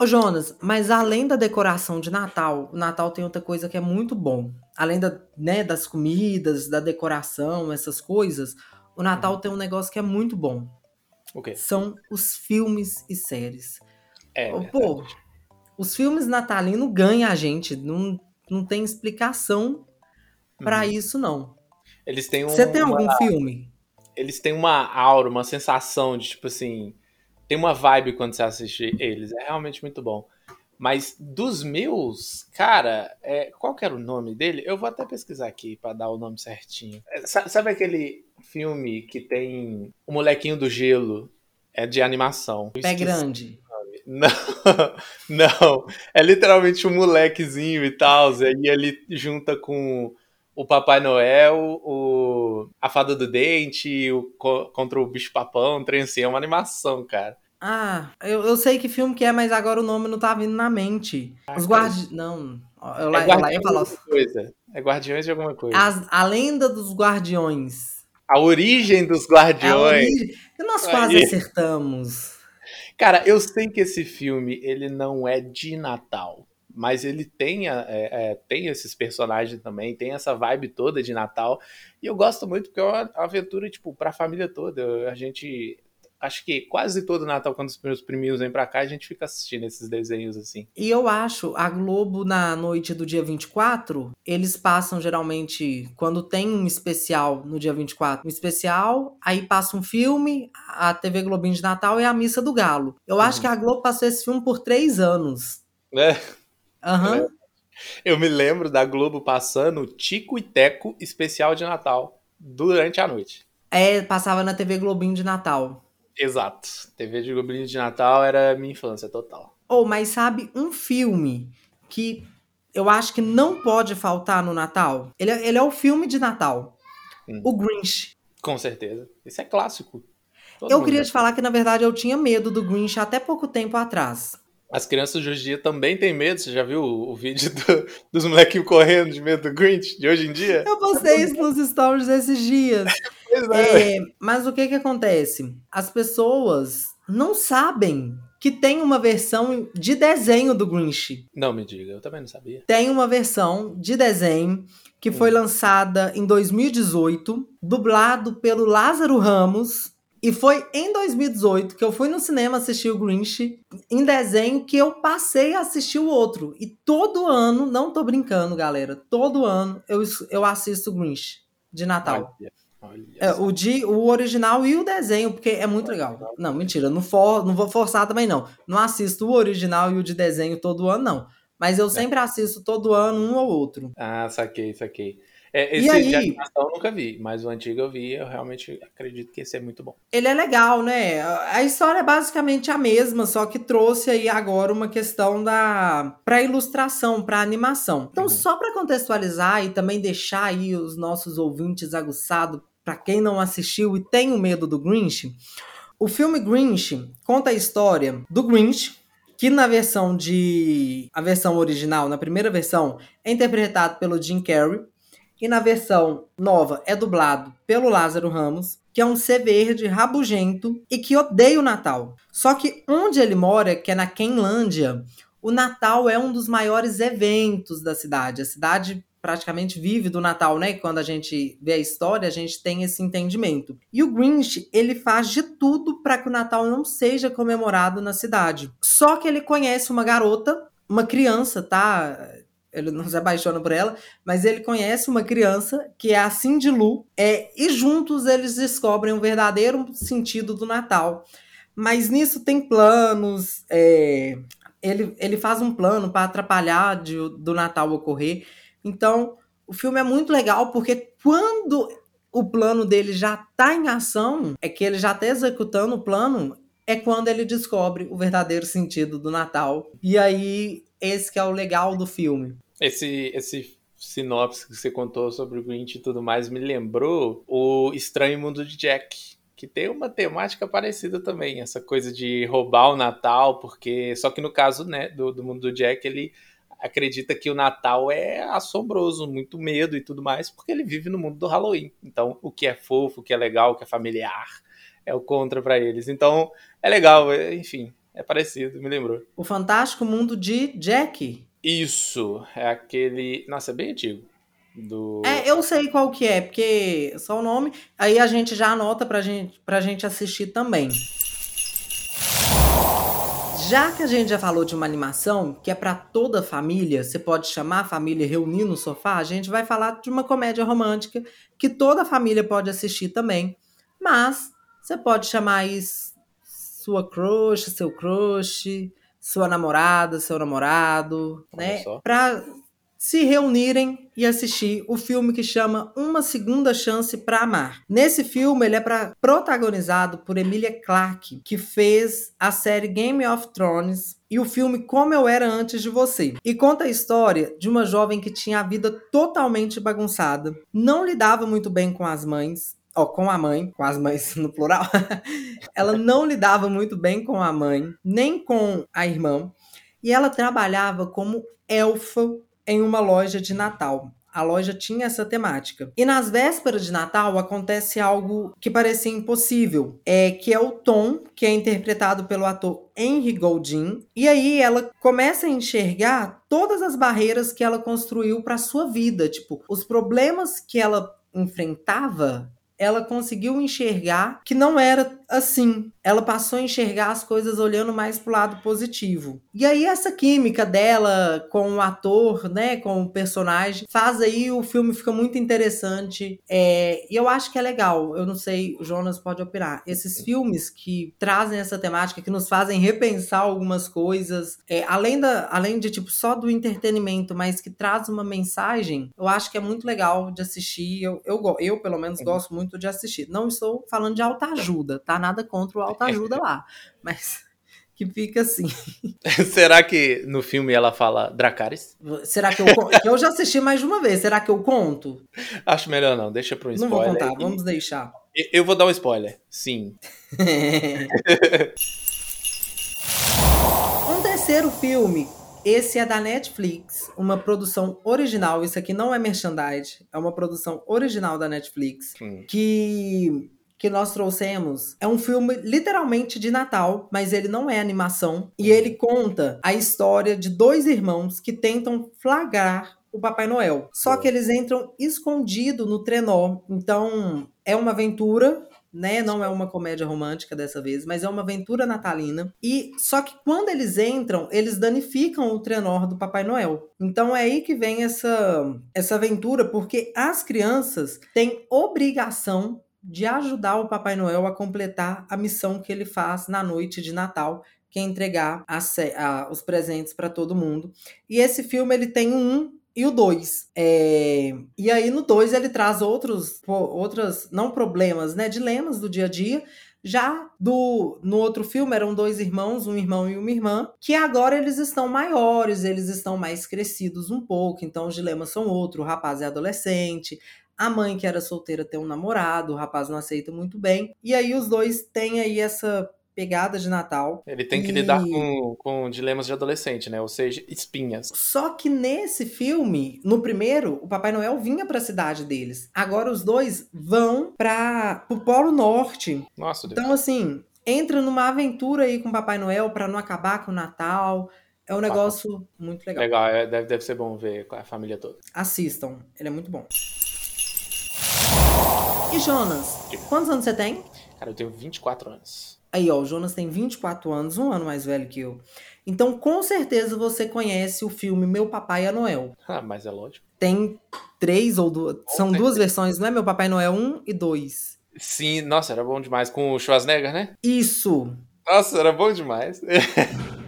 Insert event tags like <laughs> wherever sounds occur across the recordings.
Ô Jonas, mas além da decoração de Natal, o Natal tem outra coisa que é muito bom. Além da, né, das comidas, da decoração, essas coisas, o Natal Uhum. tem um negócio que é muito bom. O quê? São os filmes e séries. É. Pô, os filmes natalinos ganham a gente. Não, não tem explicação pra Uhum. isso, não. Eles têm um, Você tem uma- algum filme? eles têm uma aura, uma sensação de tipo assim, tem uma vibe quando você assiste eles, é realmente muito bom. Mas dos meus, cara, é, qual que era o nome dele? Eu vou até pesquisar aqui pra dar o nome certinho. É, sa- Sabe aquele filme que tem o molequinho do gelo? É de animação. Pé grande. <laughs> Não, não. É literalmente um molequezinho e tal. E aí ele junta com o Papai Noel, o a Fada do Dente, o, co- contra o Bicho Papão, um trem assim. É uma animação, cara. Ah, eu, eu sei que filme que é, mas agora o nome não tá vindo na mente. Ah, Os cara, guardi... Não, eu, É lá, eu Guardiões de falar. alguma coisa. É Guardiões de alguma coisa. As- a lenda dos guardiões. A origem dos Guardiões. origem. Nós quase Aí. acertamos. Cara, eu sei que esse filme ele não é de Natal, mas ele tem, é, é, tem esses personagens também, tem essa vibe toda de Natal. E eu gosto muito porque é uma aventura, tipo, pra família toda. A gente. Acho que quase todo Natal, quando os meus priminhos vêm pra cá, a gente fica assistindo esses desenhos assim. E eu acho, a Globo, na noite do dia 24, eles passam geralmente, quando tem um especial no dia 24, um especial, aí passa um filme, a TV Globinho de Natal e a Missa do Galo. Eu acho Uhum. que a Globo passou esse filme por três anos. Né? Aham. Eu me lembro da Globo passando Tico e Teco especial de Natal durante a noite. É, passava na TV Globinho de Natal. Exato. TV de Goblin de Natal era minha infância total. Ou, mas sabe um filme que eu acho que não pode faltar no Natal? Ele, é- ele é o filme de Natal. Hum. O Grinch. Com certeza. Isso é clássico. Todo Eu queria já te falar que, na verdade, eu tinha medo do Grinch até pouco tempo atrás. As crianças de hoje em dia também têm medo. Você já viu o, o vídeo do- dos molequinhos correndo de medo do Grinch de hoje em dia? Eu postei isso nos stories esses dias. <laughs> É. É, mas o que que acontece? As pessoas não sabem que tem uma versão de desenho do Grinch. Não me diga, eu também não sabia. Tem uma versão de desenho que foi Hum. lançada em 2018, dublado pelo Lázaro Ramos. E foi em 2018 que eu fui no cinema assistir o Grinch em desenho que eu passei a assistir o outro. E todo ano, não tô brincando, galera, todo ano eu, eu assisto o Grinch de Natal. Olha, olha É, o, de, o original e o desenho, porque é muito legal. Não, mentira, não, for, não vou forçar também, não. Não assisto o original e o de desenho todo ano, não. Mas eu sempre assisto todo ano um ou outro. Ah, saquei, saquei. É, E esse aí? de animação eu nunca vi, mas o antigo eu vi eu realmente acredito que esse é muito bom. Ele é legal, né? A história é basicamente a mesma, só que trouxe aí agora uma questão da para ilustração, para animação. Então, Uhum. só para contextualizar e também deixar aí os nossos ouvintes aguçados, para quem não assistiu e tem o medo do Grinch, o filme Grinch conta a história do Grinch, que na versão de a versão original, na primeira versão, é interpretado pelo Jim Carrey. E na versão nova é dublado pelo Lázaro Ramos, que é um ser verde rabugento e que odeia o Natal. Só que onde ele mora, que é na Quenlândia, o Natal é um dos maiores eventos da cidade. A cidade praticamente vive do Natal, né? Quando a gente vê a história, a gente tem esse entendimento. E o Grinch, ele faz de tudo para que o Natal não seja comemorado na cidade. Só que ele conhece uma garota, uma criança, tá? Ele não se apaixona por ela, mas ele conhece uma criança que é a Cindy Lou, é, e juntos eles descobrem o verdadeiro sentido do Natal. Mas nisso tem planos, é, ele, ele faz um plano para atrapalhar de, do Natal ocorrer. Então, o filme é muito legal porque quando o plano dele já tá em ação, é que ele já tá executando o plano, é quando ele descobre o verdadeiro sentido do Natal. E aí, esse que é o legal do filme. Esse, esse sinopse que você contou sobre o Grinch e tudo mais me lembrou o Estranho Mundo de Jack, que tem uma temática parecida também, essa coisa de roubar o Natal, porque só que no caso, né, do, do mundo do Jack, ele acredita que o Natal é assombroso, muito medo e tudo mais, porque ele vive no mundo do Halloween. Então, o que é fofo, o que é legal, o que é familiar, é o contra pra eles. Então, é legal, é- enfim, É parecido, me lembrou. O Fantástico Mundo de Jack. Isso, é aquele. Nossa, é bem antigo. Do... É, eu sei qual que é, porque só o nome. Aí a gente já anota pra gente, pra gente assistir também. Já que a gente já falou de uma animação que é para toda a família, você pode chamar a família reunir no sofá, a gente vai falar de uma comédia romântica que toda a família pode assistir também. Mas você pode chamar isso sua crush, seu crush, sua namorada, seu namorado, Olha né? Para se reunirem e assistir o filme que chama Uma Segunda Chance para Amar. Nesse filme, ele é pra, protagonizado por Emilia Clarke, que fez a série Game of Thrones e o filme Como Eu Era Antes de Você. E conta a história de uma jovem que tinha a vida totalmente bagunçada, não lidava muito bem com as mães, ó, com a mãe, com as mães <laughs> no plural. ela não lidava muito bem com a mãe, nem com a irmã, e ela trabalhava como elfa em uma loja de Natal. A loja tinha essa temática. E nas vésperas de Natal acontece algo que parecia impossível, é que é o Tom, que é interpretado pelo ator Henry Goldin, e aí ela começa a enxergar todas as barreiras que ela construiu para sua vida, tipo, os problemas que ela enfrentava ela conseguiu enxergar que não era assim. Ela passou a enxergar as coisas olhando mais pro lado positivo. E aí essa química dela com o ator, né, com o personagem, faz aí o filme fica muito interessante. É, e eu acho que é legal. Eu não sei, o Jonas pode opinar. Esses filmes que trazem essa temática, que nos fazem repensar algumas coisas, é, além da, além de tipo só do entretenimento, mas que traz uma mensagem, eu acho que é muito legal de assistir. Eu, eu, eu pelo menos gosto muito de assistir. Não estou falando de alta ajuda, tá? Nada contra o alta ajuda lá, mas que fica assim. <laughs> Será que no filme ela fala Dracarys? Será que eu Eu já assisti mais de uma vez. Será que eu conto? Acho melhor não. Deixa pro spoiler. Não vou contar. E... Vamos deixar. Eu vou dar um spoiler. Sim. <laughs> <laughs> um terceiro filme esse é da Netflix, uma produção original. Isso aqui não é merchandise, é uma produção original da Netflix. Hum. Que que nós trouxemos é um filme literalmente de Natal, mas ele não é animação. E ele conta a história de dois irmãos que tentam flagrar o Papai Noel. Só que eles entram escondido no trenó. Então é uma aventura né? Não é uma comédia romântica dessa vez, mas é uma aventura natalina. E só que quando eles entram, eles danificam o trenó do Papai Noel. Então é aí que vem essa essa aventura, porque as crianças têm obrigação de ajudar o Papai Noel a completar a missão que ele faz na noite de Natal, que é entregar a, a, os presentes para todo mundo. E esse filme ele tem um e o 2. É... E aí no 2 ele traz outros, outras, não problemas, né? Dilemas do dia a dia. Já do no outro filme eram dois irmãos, um irmão e uma irmã, que agora eles estão maiores, eles estão mais crescidos um pouco, então os dilemas são outros. O rapaz é adolescente, a mãe que era solteira tem um namorado, o rapaz não aceita muito bem. E aí os dois têm aí essa pegada de Natal. Ele tem que e... lidar com, com dilemas de adolescente, né? Ou seja, espinhas. Só que nesse filme, no primeiro, o Papai Noel vinha para a cidade deles. Agora os dois vão para o Polo Norte. Nossa, Deus. Então assim, entra numa aventura aí com o Papai Noel para não acabar com o Natal. É um negócio muito legal. Legal, é, deve, deve ser bom ver com a família toda. Assistam, ele é muito bom. E Jonas, quantos anos você tem? Cara, eu tenho 24 anos. Aí, ó, o Jonas tem 24 anos, um ano mais velho que eu. Então, com certeza você conhece o filme Meu Papai é Noel. Ah, mas é lógico. Tem três ou duas. São duas versões, não é? Meu Papai Noel 1 e 2. Sim, nossa, era bom demais. Com o Schwarzenegger, né? Isso. Nossa, era bom demais. <laughs>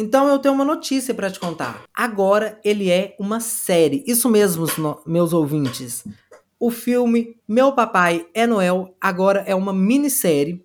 Então eu tenho uma notícia para te contar. Agora ele é uma série. Isso mesmo, meus ouvintes. O filme Meu Papai é Noel agora é uma minissérie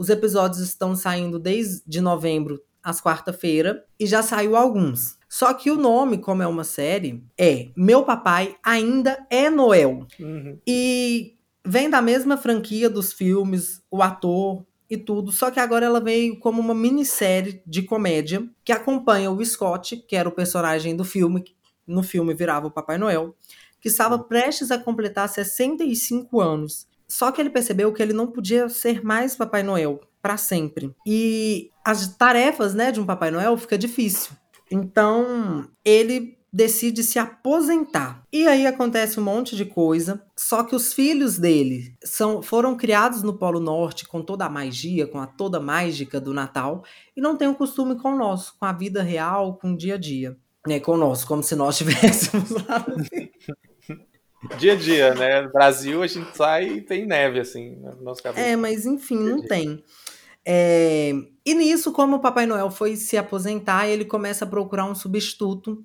os episódios estão saindo desde novembro às quarta-feira e já saiu alguns. Só que o nome, como é uma série, é Meu Papai Ainda é Noel. Uhum. E vem da mesma franquia dos filmes, o ator e tudo, só que agora ela veio como uma minissérie de comédia que acompanha o Scott, que era o personagem do filme, no filme virava o Papai Noel, que estava uhum. prestes a completar 65 anos. Só que ele percebeu que ele não podia ser mais Papai Noel para sempre. E as tarefas, né, de um Papai Noel fica difícil. Então, ele decide se aposentar. E aí acontece um monte de coisa, só que os filhos dele são, foram criados no Polo Norte com toda a magia, com a toda mágica do Natal, e não tem o costume com nosso, com a vida real, com o dia a dia. Né, com nosso, como se nós <laughs> estivéssemos lá. Dia a dia, né? No Brasil a gente sai e tem neve, assim, no nosso cabelo. É, mas enfim, não tem. É... E nisso, como o Papai Noel foi se aposentar, ele começa a procurar um substituto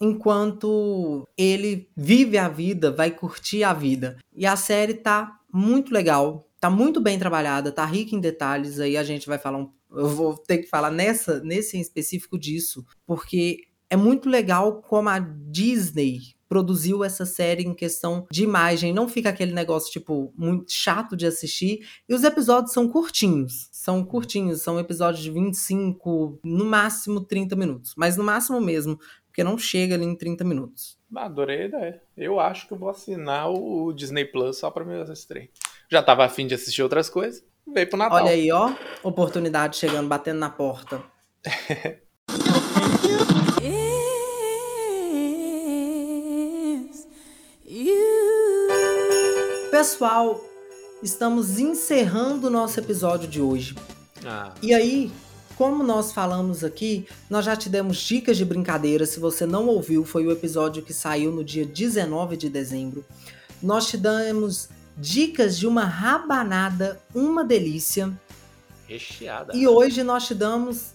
enquanto ele vive a vida, vai curtir a vida. E a série tá muito legal, tá muito bem trabalhada, tá rica em detalhes. Aí a gente vai falar um, eu vou ter que falar nessa nesse em específico disso, porque é muito legal como a Disney produziu essa série em questão de imagem. Não fica aquele negócio, tipo, muito chato de assistir. E os episódios são curtinhos. São curtinhos, são episódios de 25, no máximo 30 minutos. Mas no máximo mesmo, porque não chega ali em 30 minutos. Adorei a ideia. Eu acho que eu vou assinar o Disney Plus só pra me assistir. Já tava afim de assistir outras coisas, veio pro Natal. Olha aí, ó, oportunidade chegando, batendo na porta. <laughs> Pessoal, estamos encerrando o nosso episódio de hoje. Ah. E aí, como nós falamos aqui, nós já te demos dicas de brincadeira. Se você não ouviu, foi o episódio que saiu no dia 19 de dezembro. Nós te damos dicas de uma rabanada, uma delícia. Recheada. E hoje nós te damos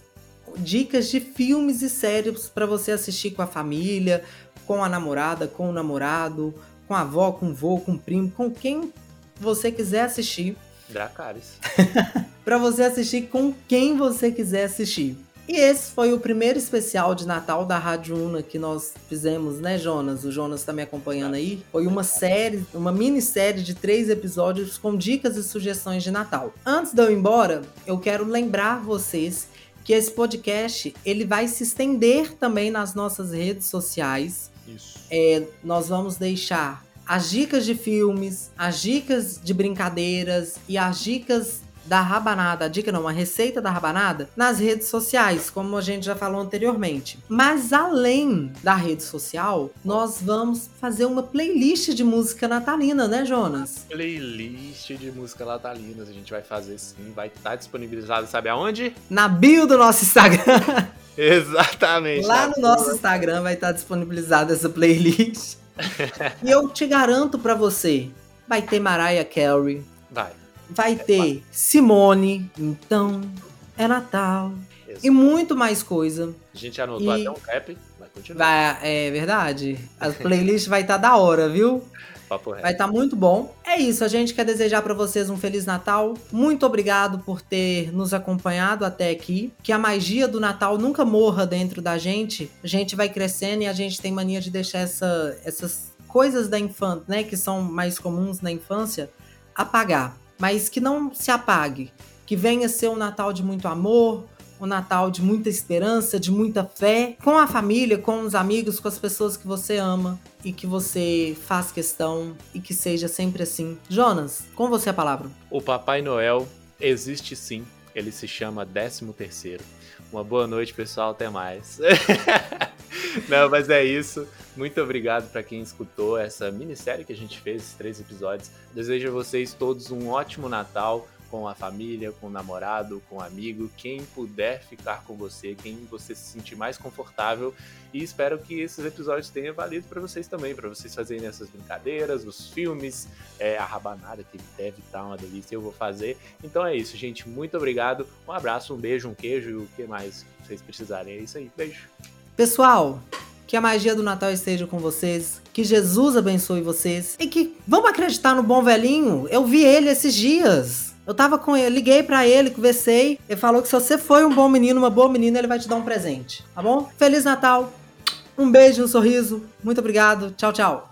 dicas de filmes e séries para você assistir com a família, com a namorada, com o namorado, com a avó, com o vô, com o primo, com quem você quiser assistir. Dracarys. <laughs> para você assistir com quem você quiser assistir. E esse foi o primeiro especial de Natal da Rádio Una que nós fizemos, né, Jonas? O Jonas está me acompanhando aí. Foi uma série, uma minissérie de três episódios com dicas e sugestões de Natal. Antes de eu ir embora, eu quero lembrar vocês que esse podcast ele vai se estender também nas nossas redes sociais. Isso. É, nós vamos deixar as dicas de filmes, as dicas de brincadeiras e as dicas da rabanada, a dica não, a receita da rabanada, nas redes sociais, como a gente já falou anteriormente. Mas além da rede social, nós vamos fazer uma playlist de música natalina, né, Jonas? Playlist de música natalina, a gente vai fazer sim, vai estar tá disponibilizado, sabe aonde? Na bio do nosso Instagram. <laughs> Exatamente. Lá no nosso Instagram vai estar disponibilizada essa playlist. e eu te garanto para você, vai ter Mariah Carey. Vai. Vai ter Simone, então é Natal. Exato. E muito mais coisa. A gente anotou e... até um rap, vai continuar. Vai, é verdade. A playlist vai estar tá da hora, viu? Papo vai estar tá muito bom. É isso, a gente quer desejar para vocês um feliz Natal. Muito obrigado por ter nos acompanhado até aqui. Que a magia do Natal nunca morra dentro da gente. A gente vai crescendo e a gente tem mania de deixar essa, essas coisas da infância, né, que são mais comuns na infância, apagar mas que não se apague, que venha ser um Natal de muito amor, um Natal de muita esperança, de muita fé, com a família, com os amigos, com as pessoas que você ama e que você faz questão e que seja sempre assim. Jonas, com você a palavra. O Papai Noel existe sim, ele se chama 13 terceiro. Uma boa noite, pessoal, até mais. <laughs> Não, mas é isso. Muito obrigado para quem escutou essa minissérie que a gente fez, esses três episódios. Desejo a vocês todos um ótimo Natal com a família, com o namorado, com o amigo, quem puder ficar com você, quem você se sentir mais confortável. E espero que esses episódios tenham valido para vocês também, para vocês fazerem essas brincadeiras, os filmes, é, a rabanada que deve estar uma delícia, eu vou fazer. Então é isso, gente. Muito obrigado. Um abraço, um beijo, um queijo e o que mais vocês precisarem. É isso aí. Beijo. Pessoal, que a magia do Natal esteja com vocês, que Jesus abençoe vocês e que vamos acreditar no bom velhinho. Eu vi ele esses dias. Eu tava com ele, liguei para ele, conversei. Ele falou que se você foi um bom menino, uma boa menina, ele vai te dar um presente, tá bom? Feliz Natal. Um beijo, um sorriso. Muito obrigado. Tchau, tchau.